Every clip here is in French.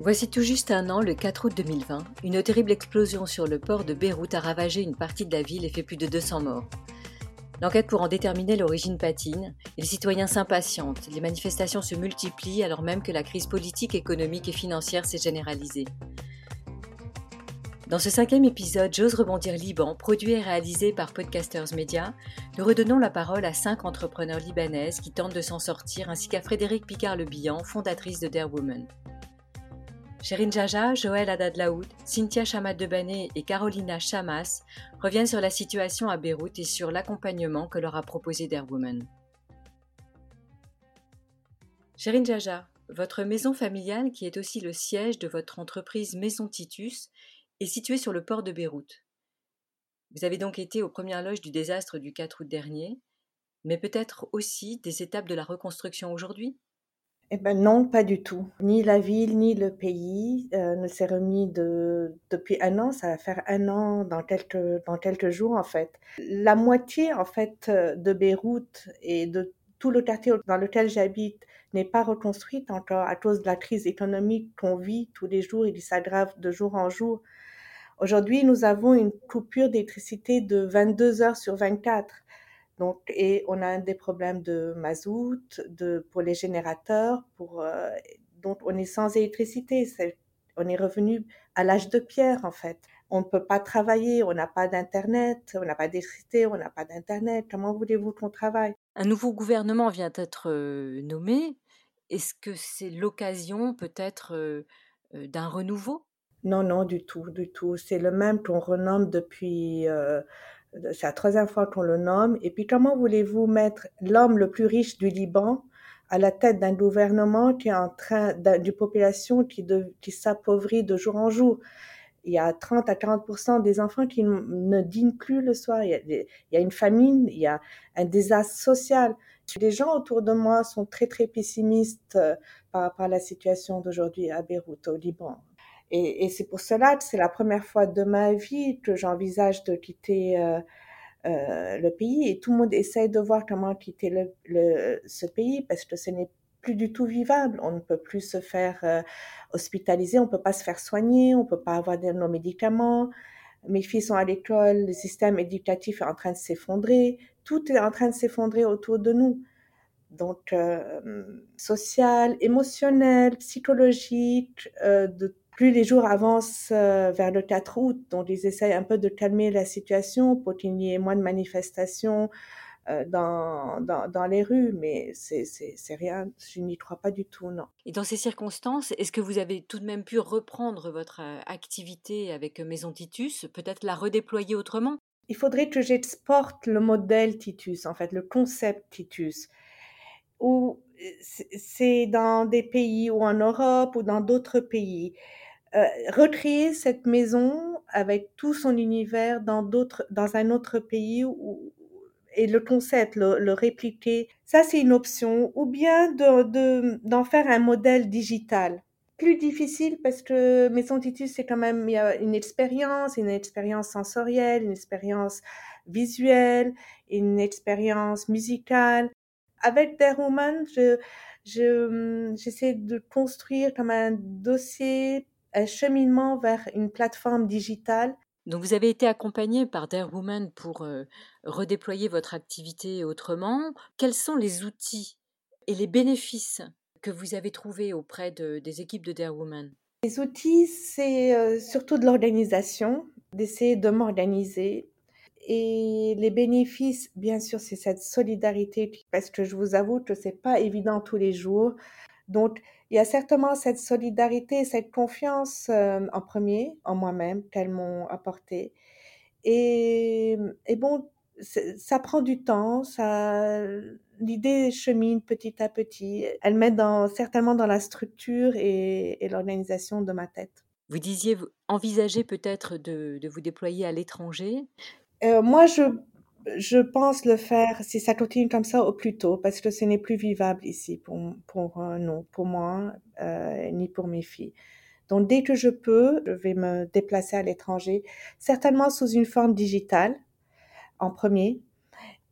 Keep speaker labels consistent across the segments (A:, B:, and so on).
A: Voici tout juste un an, le 4 août 2020, une terrible explosion sur le port de Beyrouth a ravagé une partie de la ville et fait plus de 200 morts. L'enquête pour en déterminer l'origine patine, les citoyens s'impatientent, les manifestations se multiplient alors même que la crise politique, économique et financière s'est généralisée. Dans ce cinquième épisode, J'ose rebondir Liban, produit et réalisé par Podcasters Media, nous redonnons la parole à cinq entrepreneurs libanaises qui tentent de s'en sortir, ainsi qu'à Frédéric Picard-Le fondatrice de Dare Woman. Sherin Jaja, Joël Haddad-Laoud, Cynthia Chamat Debané et Carolina Chamas reviennent sur la situation à Beyrouth et sur l'accompagnement que leur a proposé Dare Woman. Sherin Jaja, votre maison familiale, qui est aussi le siège de votre entreprise Maison Titus, est située sur le port de Beyrouth. Vous avez donc été aux premières loges du désastre du 4 août dernier, mais peut-être aussi des étapes de la reconstruction aujourd'hui?
B: Eh ben non, pas du tout. Ni la ville, ni le pays euh, ne s'est remis de, depuis un an. Ça va faire un an dans quelques, dans quelques jours, en fait. La moitié, en fait, euh, de Beyrouth et de tout le quartier dans lequel j'habite n'est pas reconstruite encore à cause de la crise économique qu'on vit tous les jours et qui s'aggrave de jour en jour. Aujourd'hui, nous avons une coupure d'électricité de 22 heures sur 24. Donc, et on a des problèmes de mazout, de, pour les générateurs, pour, euh, donc on est sans électricité. on est revenu à l'âge de pierre, en fait. On ne peut pas travailler, on n'a pas d'Internet, on n'a pas d'électricité, on n'a pas d'Internet. Comment voulez-vous qu'on travaille?
A: Un nouveau gouvernement vient d'être euh, nommé. Est-ce que c'est l'occasion peut-être euh, d'un renouveau?
B: Non, non, du tout, du tout. C'est le même qu'on renomme depuis c'est la troisième fois qu'on le nomme. Et puis comment voulez-vous mettre l'homme le plus riche du Liban à la tête d'un gouvernement qui est en train, d'une population qui, s'appauvrit de jour en jour? Il y a 30 à 40% des enfants qui ne dînent plus le soir. Il y, a, il y, a, une famine, il y a un désastre social. Les gens autour de moi sont très, très pessimistes euh, par rapport à la situation d'aujourd'hui à Beyrouth, au Liban. Et, et c'est pour cela que c'est la première fois de ma vie que j'envisage de quitter euh, euh, le pays. Et tout le monde essaie de voir comment quitter le, le, ce pays parce que ce n'est plus du tout vivable. On ne peut plus se faire euh, hospitaliser, on ne peut pas se faire soigner, on ne peut pas avoir nos médicaments. Mes filles sont à l'école, le système éducatif est en train de s'effondrer. Tout est en train de s'effondrer autour de nous donc euh, social, émotionnel, psychologique, euh, de plus les jours avancent euh, vers le 4 août, donc ils essayent un peu de calmer la situation pour qu'il y ait moins de manifestations euh, dans, dans, dans, les rues, mais c'est rien, je n'y crois pas du tout, non.
A: Et dans ces circonstances, est-ce que vous avez tout de même pu reprendre votre euh, activité avec Maison Titus, peut-être la redéployer autrement?
B: Il faudrait que j'exporte le modèle Titus, en fait, le concept Titus, où c'est dans des pays ou en Europe ou dans d'autres pays euh, recréer cette maison avec tout son univers dans d'autres, dans un autre pays où, et le concept, le, répliquer, ça c'est une option, ou bien de, de, d'en faire un modèle digital. Plus difficile parce que Maison Titus, c'est quand même il y a une expérience, une expérience sensorielle, une expérience visuelle, une expérience musicale. Avec Dare Woman, je, je, j'essaie de construire comme un dossier un cheminement vers une plateforme digitale.
A: Donc vous avez été accompagné par Dare Woman pour euh, redéployer votre activité autrement. Quels sont les outils et les bénéfices que vous avez trouvés auprès de, des équipes de Dare Woman
B: Les outils, c'est euh, surtout de l'organisation, d'essayer de m'organiser. Et les bénéfices, bien sûr, c'est cette solidarité, parce que je vous avoue que c'est pas évident tous les jours. Donc, il y a certainement cette solidarité, cette confiance euh, en premier, en moi-même, qu'elles m'ont apporté. Et, et bon, ça prend du temps, ça, l'idée chemine petit à petit. Elle met dans, certainement dans la structure et, l'organisation de ma tête.
A: Vous disiez envisager peut-être de, de, vous déployer à l'étranger?
B: Euh, moi, je, je pense le faire si ça continue comme ça au plus tôt, parce que ce n'est plus vivable ici pour, pour nous, pour moi, euh, ni pour mes filles. Donc, dès que je peux, je vais me déplacer à l'étranger, certainement sous une forme digitale en premier,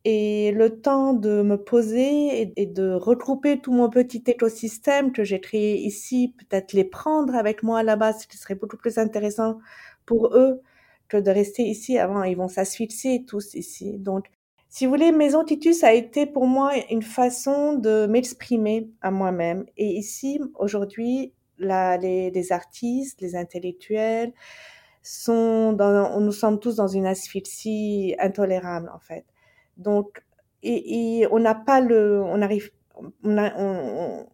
B: et le temps de me poser et, de regrouper tout mon petit écosystème que j'ai créé ici, peut-être les prendre avec moi là-bas, ce serait beaucoup plus intéressant pour eux que de rester ici avant. Ils vont s'asphyxier tous ici. Donc, si vous voulez, Maison Titus a été pour moi une façon de m'exprimer à moi-même. Et ici, aujourd'hui, les, les artistes, les intellectuels, sont dans, nous sommes tous dans une asphyxie intolérable en fait. Donc, et, on n'a pas le, on arrive, on on,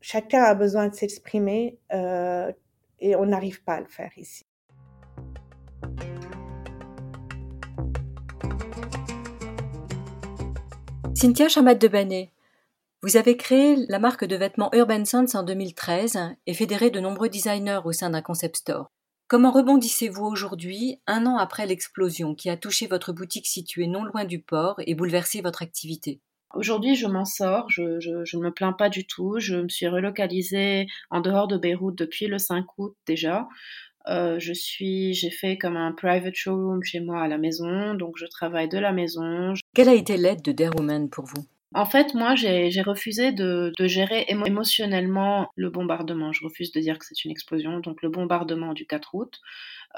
B: chacun a besoin de s'exprimer euh, et on n'arrive pas à le faire ici.
A: Cynthia Chamat de Banet, vous avez créé la marque de vêtements Urban Sense en 2013 et fédéré de nombreux designers au sein d'un concept store. Comment rebondissez-vous aujourd'hui, un an après l'explosion qui a touché votre boutique située non loin du port et bouleversé votre activité?
C: Aujourd'hui, je m'en sors, je, ne me plains pas du tout. Je me suis relocalisée en dehors de Beyrouth depuis le 5 août déjà. Euh, je suis, j'ai fait comme un private showroom chez moi à la maison, donc je travaille de la maison.
A: Quelle a été l'aide de Dare Woman pour vous?
C: En fait, moi, j'ai refusé de, gérer émotionnellement le bombardement. Je refuse de dire que c'est une explosion. Donc, le bombardement du 4 août,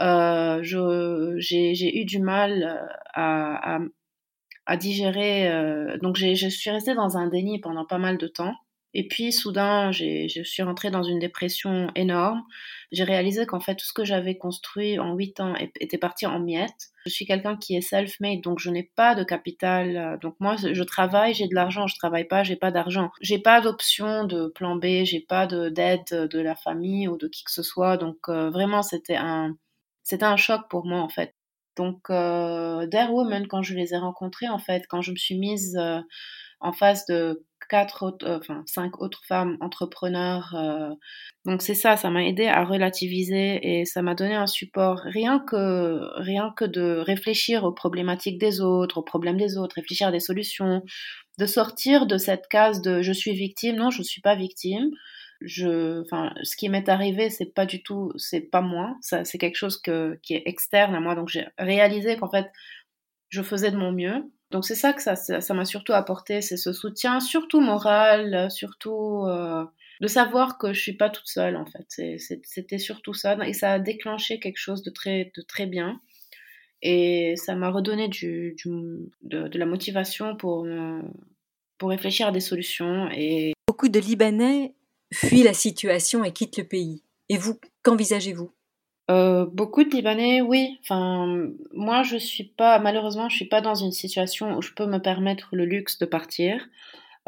C: euh, j'ai eu du mal euh, à, à, digérer. Euh, donc, je suis restée dans un déni pendant pas mal de temps. Et puis, soudain, je suis rentrée dans une dépression énorme. J'ai réalisé qu'en fait, tout ce que j'avais construit en huit ans était parti en miettes. Je suis quelqu'un qui est self-made, donc je n'ai pas de capital. Donc moi, je travaille, j'ai de l'argent, je travaille pas, j'ai pas d'argent. J'ai pas d'option de plan B, j'ai pas d'aide de, la famille ou de qui que ce soit. Donc euh, vraiment, c'était un, c'était un choc pour moi en fait. Donc euh, Dare Women, quand je les ai rencontrés en fait, quand je me suis mise euh, en face de quatre autres, euh, enfin cinq autres femmes entrepreneurs. Euh. donc c'est ça, ça m'a aidé à relativiser et ça m'a donné un support. Rien que rien que de réfléchir aux problématiques des autres, aux problèmes des autres, réfléchir à des solutions, de sortir de cette case de je suis victime. Non, je suis pas victime. Je, enfin, ce qui m'est arrivé, c'est pas du tout, c'est pas moi. Ça, c'est quelque chose qui est externe à moi. Donc j'ai réalisé qu'en fait, je faisais de mon mieux donc c'est ça que ça m'a surtout apporté, c'est ce soutien, surtout moral, surtout euh, de savoir que je suis pas toute seule en fait. C'était surtout ça et ça a déclenché quelque chose de très de très bien et ça m'a redonné du, du de, de, la motivation pour pour réfléchir à des solutions et
A: beaucoup de Libanais fuient la situation et quittent le pays. Et vous, qu'envisagez-vous?
C: Euh, beaucoup de Libanais, oui. Enfin, moi, je suis pas, malheureusement, je suis pas dans une situation où je peux me permettre le luxe de partir.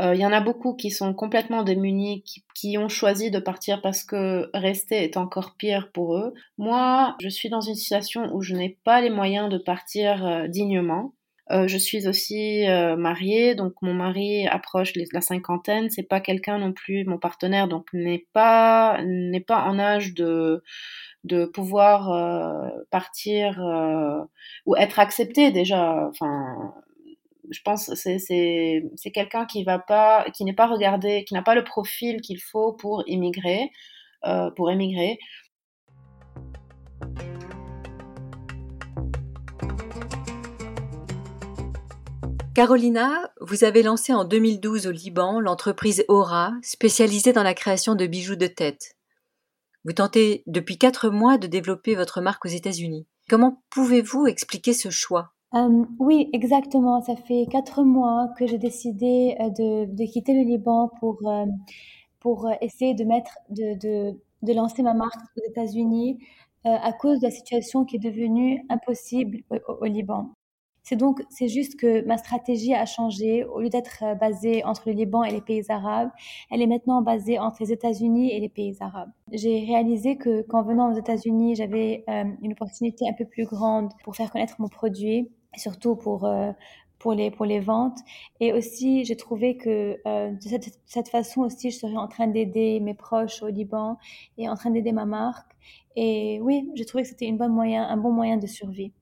C: Euh, il y en a beaucoup qui sont complètement démunis, qui, ont choisi de partir parce que rester est encore pire pour eux. Moi, je suis dans une situation où je n'ai pas les moyens de partir euh, dignement. je suis aussi mariée, donc mon mari approche la cinquantaine. C'est pas quelqu'un non plus, mon partenaire, donc n'est pas n'est pas en âge de de pouvoir euh, partir euh, ou être accepté déjà. Enfin, je pense c'est c'est c'est quelqu'un qui va pas qui n'est pas regardé, qui n'a pas le profil qu'il faut pour immigrer, euh, pour émigrer.
A: Carolina, vous avez lancé en 2012 au Liban l'entreprise Aura, spécialisée dans la création de bijoux de tête. Vous tentez depuis quatre mois de développer votre marque aux États-Unis. Comment pouvez-vous expliquer ce choix?
D: Euh, Oui, exactement. Ça fait quatre mois que j'ai décidé euh, de, quitter le Liban pour, euh, pour essayer de, mettre, de, de, de lancer ma marque aux États-Unis à cause de la situation qui est devenue impossible au Liban. C'est donc, c'est juste que ma stratégie a changé. Au lieu d'être euh, basée entre le Liban et les pays arabes, elle est maintenant basée entre les États-Unis et les pays arabes. J'ai réalisé que qu'en venant aux États-Unis, j'avais euh, une opportunité un peu plus grande pour faire connaître mon produit surtout pour pour les pour les ventes. Et aussi, j'ai trouvé que de cette, cette façon aussi, je serais en train d'aider mes proches au Liban et en train d'aider ma marque. Et oui, j'ai trouvé que c'était une bonne moyen, un bon moyen de survie.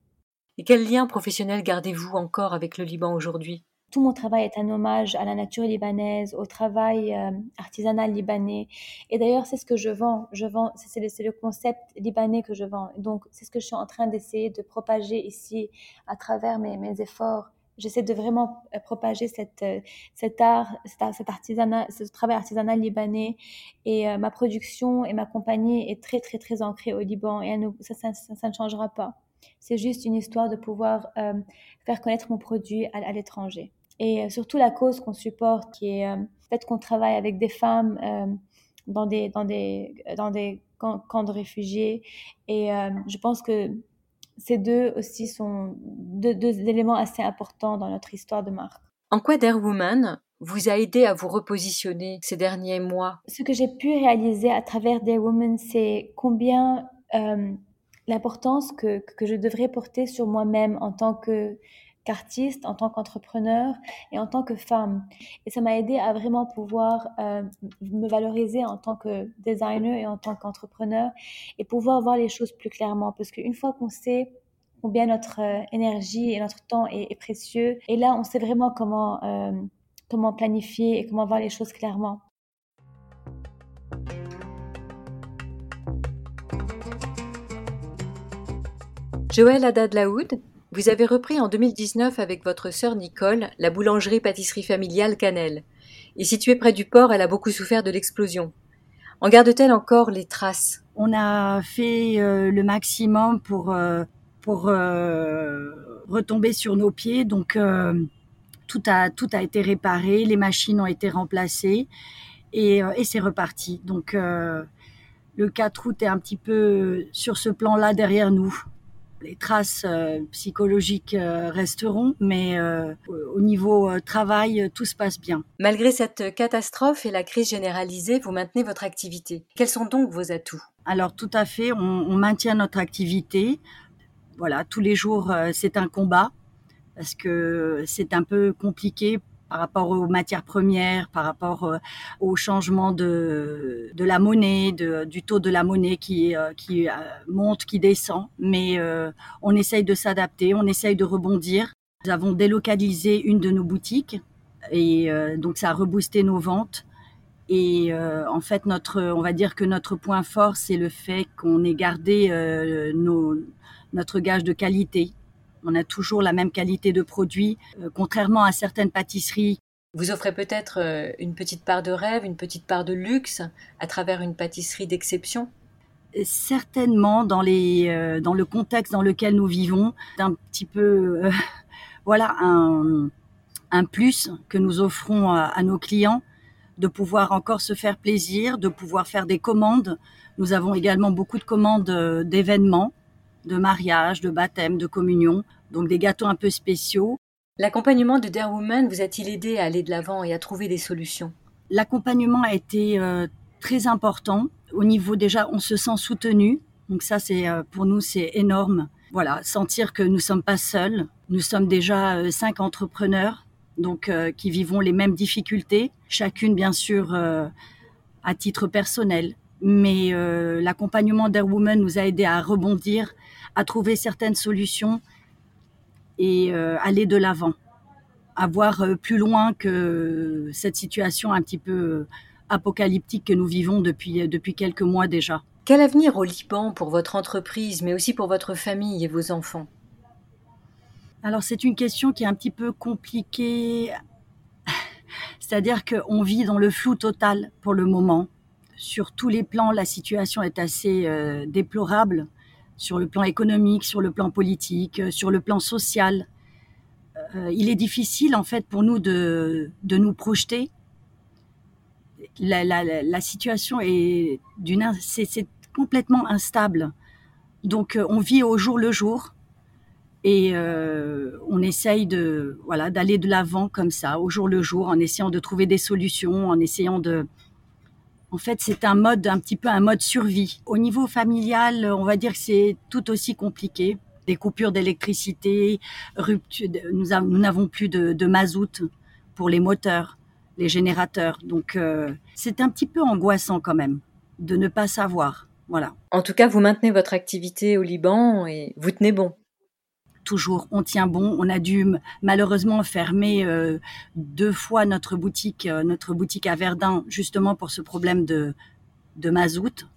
A: Et quel lien professionnel gardez-vous encore avec le Liban aujourd'hui?
D: Tout mon travail est un hommage à la nature libanaise, au travail euh, artisanal libanais. Et d'ailleurs, c'est ce que je vends. Je vends, c'est le, le, concept libanais que je vends. Donc, c'est ce que je suis en train d'essayer de propager ici à travers mes, efforts. J'essaie de vraiment euh, propager euh, cet art, cet, artisanat, ce travail artisanal libanais. Et ma production et ma compagnie est très, très, très ancrée au Liban. Et ça, ne changera pas. C'est juste une histoire de pouvoir faire connaître mon produit à l'étranger et euh, surtout la cause qu'on supporte, qui est euh, le fait qu'on travaille avec des femmes euh, dans des, dans des, dans des camps, de réfugiés. Et je pense que ces deux aussi sont deux, deux, éléments assez importants dans notre histoire de marque.
A: En quoi Dare Woman vous a aidé à vous repositionner ces derniers mois?
D: Ce que j'ai pu réaliser à travers Dare Woman, c'est combien l'importance que, que je devrais porter sur moi-même en tant que qu'artiste, en tant qu'entrepreneur et en tant que femme. Et ça m'a aidé à vraiment pouvoir euh, me valoriser en tant que designer et en tant qu'entrepreneur et pouvoir voir les choses plus clairement. Parce qu'une fois qu'on sait combien notre euh, énergie et notre temps est, précieux, et là, on sait vraiment comment, euh, comment planifier et comment voir les choses clairement.
A: Joël Haddad Laoud, vous avez repris en 2019 avec votre sœur Nicole la boulangerie-pâtisserie familiale Canel. Et située près du port, elle a beaucoup souffert de l'explosion. En garde-t-elle encore les traces?
E: On a fait euh, le maximum pour, euh, pour euh, retomber sur nos pieds. Donc tout, a, tout a été réparé, les machines ont été remplacées et, et c'est reparti. Donc le 4 août est un petit peu sur ce plan-là derrière nous les traces euh, psychologiques euh, resteront, mais euh, au niveau travail, tout se passe bien.
A: Malgré cette catastrophe et la crise généralisée, vous maintenez votre activité. Quels sont donc vos atouts?
E: Alors tout à fait, on, on, maintient notre activité. Voilà, tous les jours, c'est un combat parce que c'est un peu compliqué par rapport aux matières premières, par rapport euh, au changement de, de la monnaie, du taux de la monnaie qui, euh, qui euh, monte, qui descend. Mais on essaye de s'adapter, on essaye de rebondir. Nous avons délocalisé une de nos boutiques et donc ça a reboosté nos ventes. Et en fait, notre, on va dire que notre point fort, c'est le fait qu'on ait gardé nos, notre gage de qualité. On a toujours la même qualité de produit, euh, contrairement à certaines pâtisseries.
A: Vous offrez peut-être euh, une petite part de rêve, une petite part de luxe à travers une pâtisserie d'exception?
E: Euh, Certainement, dans, les, dans le contexte dans lequel nous vivons, un petit peu, voilà, un, un, plus que nous offrons à, à nos clients, de pouvoir encore se faire plaisir, de pouvoir faire des commandes. Nous avons également beaucoup de commandes d'événements de mariage, de baptême, de communion, donc des gâteaux un peu spéciaux.
A: L'accompagnement de Dare Woman vous a-t-il aidé à aller de l'avant et à trouver des solutions?
E: L'accompagnement a été euh, très important. Au niveau déjà, on se sent soutenu. Donc ça, c'est euh, pour nous, c'est énorme. Voilà, sentir que nous sommes pas seuls. Nous sommes déjà euh, cinq entrepreneurs, donc qui vivons les mêmes difficultés, chacune bien sûr à titre personnel. Mais l'accompagnement Dare Woman nous a aidé à rebondir, à trouver certaines solutions et euh, aller de l'avant, à voir euh, plus loin que cette situation un petit peu euh, apocalyptique que nous vivons depuis, depuis quelques mois déjà.
A: Quel avenir au Liban pour votre entreprise, mais aussi pour votre famille et vos enfants?
E: Alors c'est une question qui est un petit peu compliquée. C'est-à-dire qu'on vit dans le flou total pour le moment. Sur tous les plans, la situation est assez déplorable sur le plan économique, sur le plan politique, euh, sur le plan social. Euh, il est difficile en fait pour nous de, de nous projeter. La, la, situation est d'une, c'est, complètement instable. Donc euh, on vit au jour le jour et euh, on essaye de voilà d'aller de l'avant comme ça au jour le jour en essayant de trouver des solutions, en essayant de en fait, c'est un mode, un petit peu un mode survie. Au niveau familial, on va dire que c'est tout aussi compliqué. des coupures d'électricité, nous n'avons plus de, de, mazout pour les moteurs, les générateurs. Donc euh, c'est un petit peu angoissant quand même de ne pas savoir. Voilà.
A: En tout cas, vous maintenez votre activité au Liban et vous tenez bon
E: toujours, on tient bon. On a dû malheureusement fermer euh, deux fois notre boutique, euh, notre boutique à Verdun, justement pour ce problème de, de mazout.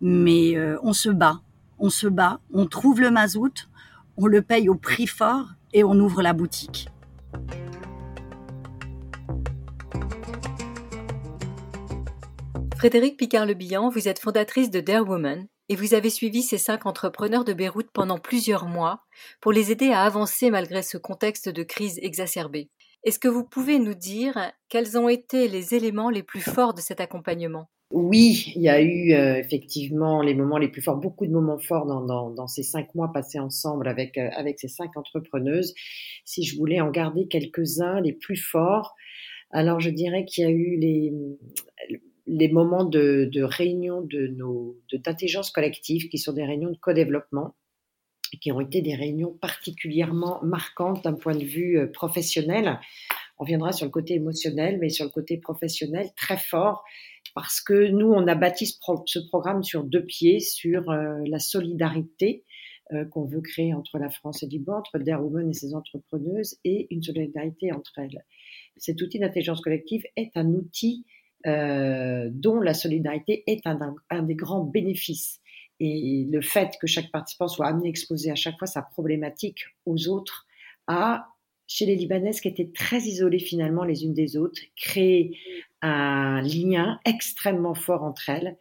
E: Mais euh, on se bat, on se bat, on trouve le mazout, on le paye au prix fort et on ouvre la boutique.
A: Frédéric Picard-Le vous êtes fondatrice de Dare Woman, et vous avez suivi ces cinq entrepreneurs de Beyrouth pendant plusieurs mois pour les aider à avancer malgré ce contexte de crise exacerbée. Est-ce que vous pouvez nous dire quels ont été les éléments les plus forts de cet accompagnement?
F: Oui, il y a eu euh, effectivement les moments les plus forts, beaucoup de moments forts dans, ces cinq mois passés ensemble avec, euh, avec ces cinq entrepreneuses. Si je voulais en garder quelques-uns, les plus forts, alors je dirais qu'il y a eu les, les moments de, réunion de nos d'intelligence collective, qui sont des réunions de co-développement, qui ont été des réunions particulièrement marquantes d'un point de vue euh, professionnel. On viendra sur le côté émotionnel, mais sur le côté professionnel, très fort, parce que nous, on a bâti ce, programme sur deux pieds, sur euh, la solidarité euh, qu'on veut créer entre la France et le Liban, entre Dare Woman et ses entrepreneuses, et une solidarité entre elles. Cet outil d'intelligence collective est un outil euh, dont la solidarité est un, des grands bénéfices. Et le fait que chaque participant soit amené à exposer à chaque fois sa problématique aux autres a, chez les Libanaises qui étaient très isolées finalement les unes des autres, créé un lien extrêmement fort entre elles.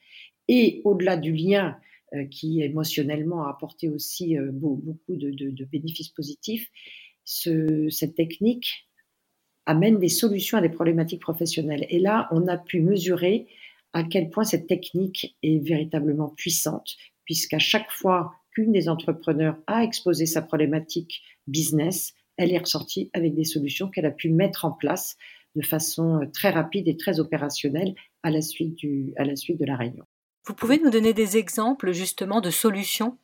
F: Et au-delà du lien euh, qui émotionnellement a apporté aussi euh, beaucoup de, de, de, bénéfices positifs, ce, cette technique amène des solutions à des problématiques professionnelles. Et là, on a pu mesurer à quel point cette technique est véritablement puissante, puisqu'à chaque fois qu'une des entrepreneurs a exposé sa problématique business, elle est ressortie avec des solutions qu'elle a pu mettre en place de façon très rapide et très opérationnelle à la suite, du, à la suite de la réunion.
A: Vous pouvez nous donner des exemples justement de solutions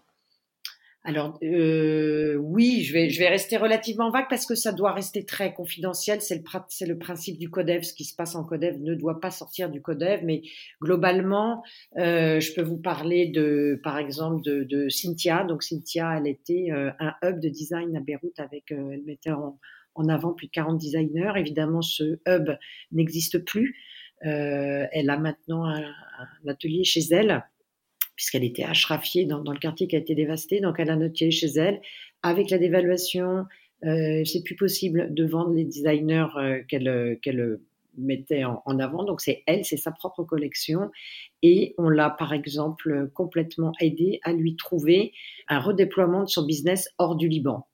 F: alors euh, oui, je vais, rester relativement vague parce que ça doit rester très confidentiel. C'est le, principe du codev. Ce qui se passe en codev ne doit pas sortir du codev. Mais globalement, euh, je peux vous parler de, par exemple, de, Cynthia. Donc Cynthia, elle était euh, un hub de design à Beyrouth avec, elle mettait en, avant plus de 40 designers. Évidemment, ce hub n'existe plus. Elle a maintenant un atelier chez elle puisqu'elle était ashrafiée dans, le quartier qui a été dévasté. Donc, elle a noté chez elle. Avec la dévaluation, euh, c'est plus possible de vendre les designers euh, qu'elle qu'elle mettait en, avant. Donc, c'est elle, c'est sa propre collection. Et on l'a, par exemple, complètement aidé à lui trouver un redéploiement de son business hors du Liban.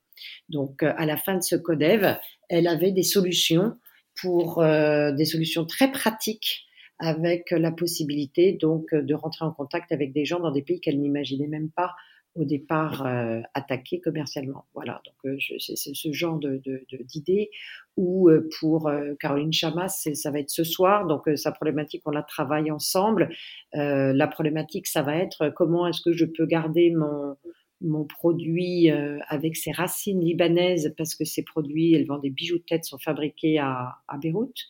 F: Donc, euh, à la fin de ce codev, elle avait des solutions pour euh, des solutions très pratiques avec la possibilité donc de rentrer en contact avec des gens dans des pays qu'elle n'imaginait même pas au départ euh, attaquer commercialement. Voilà, donc euh, c'est ce genre de, d'idée où euh, pour euh, Caroline Chamas, ça va être ce soir, donc sa problématique, on la travaille ensemble. la problématique, ça va être comment est-ce que je peux garder mon produit avec ses racines libanaises parce que ces produits, elle vend des bijoux de tête, sont fabriqués à Beyrouth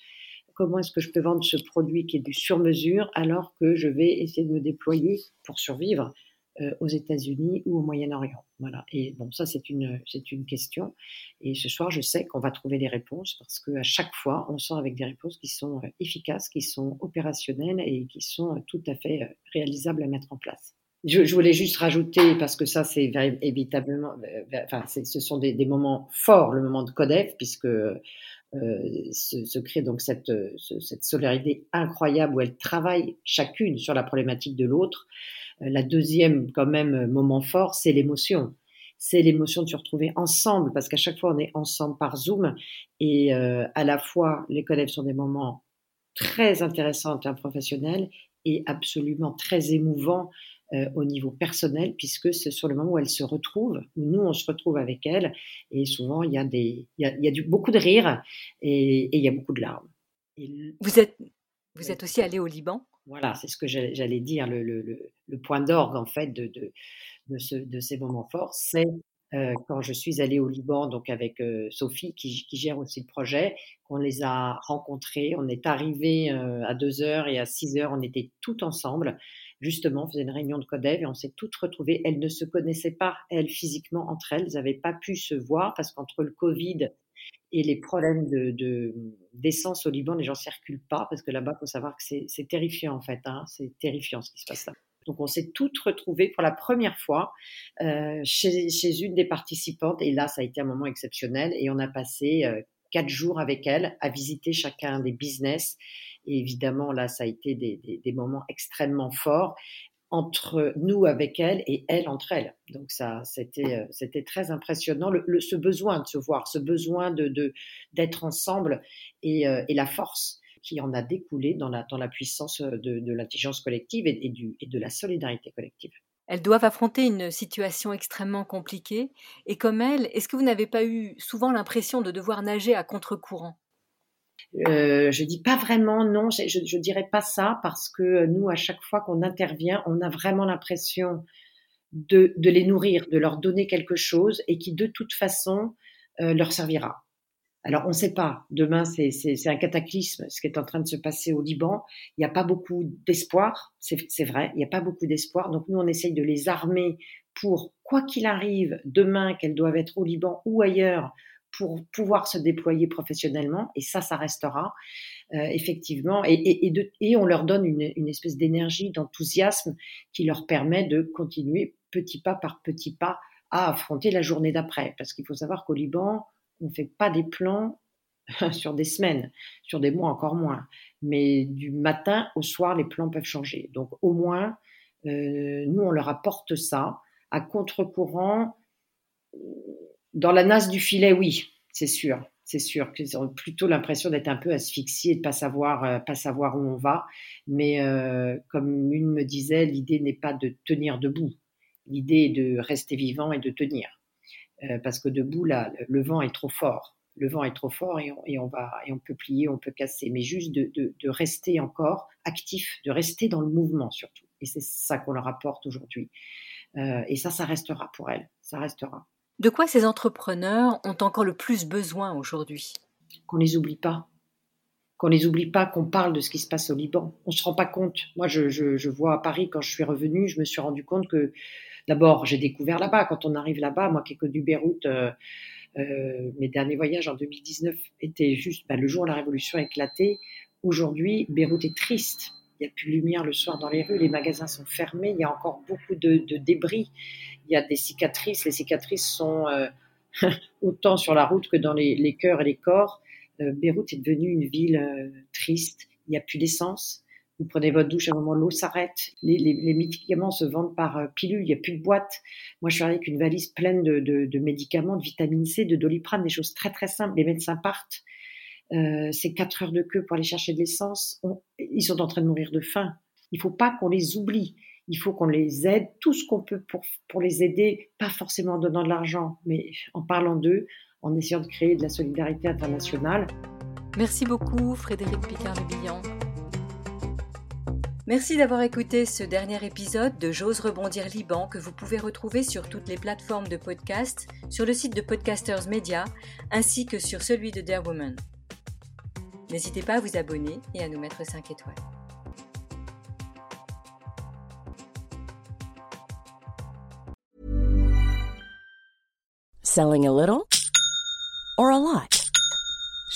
F: comment est-ce que je peux vendre ce produit qui est du sur-mesure alors que je vais essayer de me déployer pour survivre euh, aux États-Unis ou au Moyen-Orient? Voilà. Et bon, ça c'est une question. Et ce soir, je sais qu'on va trouver les réponses parce que à chaque fois, on sort avec des réponses qui sont euh, efficaces, qui sont opérationnelles et qui sont euh, tout à fait réalisables à mettre en place. Je, je, voulais juste rajouter, parce que ça, c'est évitablement, enfin, ce sont des, des, moments forts, le moment de Codef, puisque euh, se, se, crée donc cette, cette solidarité incroyable où elles travaillent chacune sur la problématique de l'autre. Euh, la deuxième, quand même, moment fort, c'est l'émotion. C'est l'émotion de se retrouver ensemble, parce qu'à chaque fois, on est ensemble par Zoom. Et euh, à la fois, les collègues sont des moments très intéressants en termes professionnels et absolument très émouvants euh, au niveau personnel, puisque c'est sur le moment où elle se retrouve, où nous on se retrouve avec elle, et souvent il y a, des, il y a, il y a du, beaucoup de rire et, et, il y a beaucoup de larmes.
A: Et vous êtes, vous êtes aussi allé au Liban?
F: Voilà, c'est ce que j'allais dire, le, le, le, point d'orgue en fait de, de, de, ce, de ces moments forts, c'est euh, quand je suis allée au Liban, donc avec euh, Sophie qui, qui, gère aussi le projet, qu'on les a rencontrés. On est arrivé euh, à 2 heures et à 6 heures, on était tout ensemble. Justement, faisait une réunion de Codev et on s'est toutes retrouvées. Elles ne se connaissaient pas, elles, physiquement, entre elles. Elles n'avaient pas pu se voir parce qu'entre le Covid et les problèmes de, d'essence au Liban, les gens circulent pas parce que là-bas, faut savoir que c'est, c'est terrifiant en fait. Hein. C'est terrifiant ce qui se passe là. Donc on s'est toutes retrouvées pour la première fois euh, chez, chez, une des participantes et là ça a été un moment exceptionnel et on a passé euh, quatre jours avec elle à visiter chacun des business et évidemment là ça a été des, moments extrêmement forts entre nous avec elle et elle entre elles. Donc ça, c'était euh, c'était très impressionnant. Ce besoin de se voir, ce besoin d'être ensemble et, euh, et, la force qui en a découlé dans la, dans la puissance euh, de, l'intelligence collective et de la solidarité collective.
A: Elles doivent affronter une situation extrêmement compliquée. Et comme elles, est-ce que vous n'avez pas eu souvent l'impression de devoir nager à contre-courant?
F: Euh, je dis pas vraiment non, je, je, je, dirais pas ça parce que nous, à chaque fois qu'on intervient, on a vraiment l'impression de, de, les nourrir, de leur donner quelque chose et qui de toute façon euh, leur servira. Alors, on ne sait pas. Demain, c'est un cataclysme, ce qui est en train de se passer au Liban. Il n'y a pas beaucoup d'espoir, c'est vrai, il n'y a pas beaucoup d'espoir. Donc, nous, on essaye de les armer pour, quoi qu'il arrive, demain, qu'elles doivent être au Liban ou ailleurs, pour pouvoir se déployer professionnellement. Et ça, ça restera, euh, effectivement. Et, et, et, de, et, on leur donne une, une espèce d'énergie, d'enthousiasme qui leur permet de continuer petit pas par petit pas à affronter la journée d'après. Parce qu'il faut savoir qu'au Liban, on ne fait pas des plans sur des semaines, sur des mois encore moins. Mais du matin au soir, les plans peuvent changer. Donc au moins, euh, nous, on leur apporte ça. À contre-courant, dans la nasse du filet, oui, c'est sûr. C'est sûr qu'ils ont plutôt l'impression d'être un peu asphyxiés, de pas savoir, euh, pas savoir où on va. Mais euh, comme une me disait, l'idée n'est pas de tenir debout. L'idée est de rester vivant et de tenir. Euh, parce que debout, là, le vent est trop fort. Le vent est trop fort et on, et on, va et on peut plier, on peut casser. Mais juste de, de, de rester encore actif, de rester dans le mouvement surtout. Et c'est ça qu'on leur apporte aujourd'hui. Euh, et ça, ça restera pour elles. Ça restera.
A: De quoi ces entrepreneurs ont encore le plus besoin aujourd'hui?
F: Qu'on les oublie pas. Qu'on les oublie pas, qu'on parle de ce qui se passe au Liban. On se rend pas compte. Moi, je, je, je vois à Paris quand je suis revenue, je me suis rendu compte que D'abord, j'ai découvert là-bas. Quand on arrive là-bas, moi qui ai connu Beyrouth, euh, euh, mes derniers voyages en 2019 étaient juste bah, le jour où la révolution a éclaté. Aujourd'hui, Beyrouth est triste. Il n'y a plus de lumière le soir dans les rues, les magasins sont fermés, il y a encore beaucoup de, débris, il y a des cicatrices. Les cicatrices sont euh, autant sur la route que dans les, cœurs et les corps. Beyrouth est devenue une ville triste. Il n'y a plus d'essence, vous prenez votre douche, à un moment, l'eau s'arrête. Les, médicaments se vendent par euh, pilule, il n'y a plus de boîte. Moi, je suis avec une valise pleine de, médicaments, de vitamine C, de doliprane, des choses très très simples. Les médecins partent. Euh, c'est quatre heures de queue pour aller chercher de l'essence. Ils sont en train de mourir de faim. Il ne faut pas qu'on les oublie. Il faut qu'on les aide, tout ce qu'on peut pour, pour les aider, pas forcément en donnant de l'argent, mais en parlant d'eux, en essayant de créer de la solidarité internationale.
A: Merci beaucoup, Frédéric Picard-Lebillan. Merci d'avoir écouté ce dernier épisode de J'ose rebondir Liban que vous pouvez retrouver sur toutes les plateformes de podcast, sur le site de Podcasters Media, ainsi que sur celui de Dear Woman. N'hésitez pas à vous abonner et à nous mettre 5 étoiles.
G: Selling a little or a lot?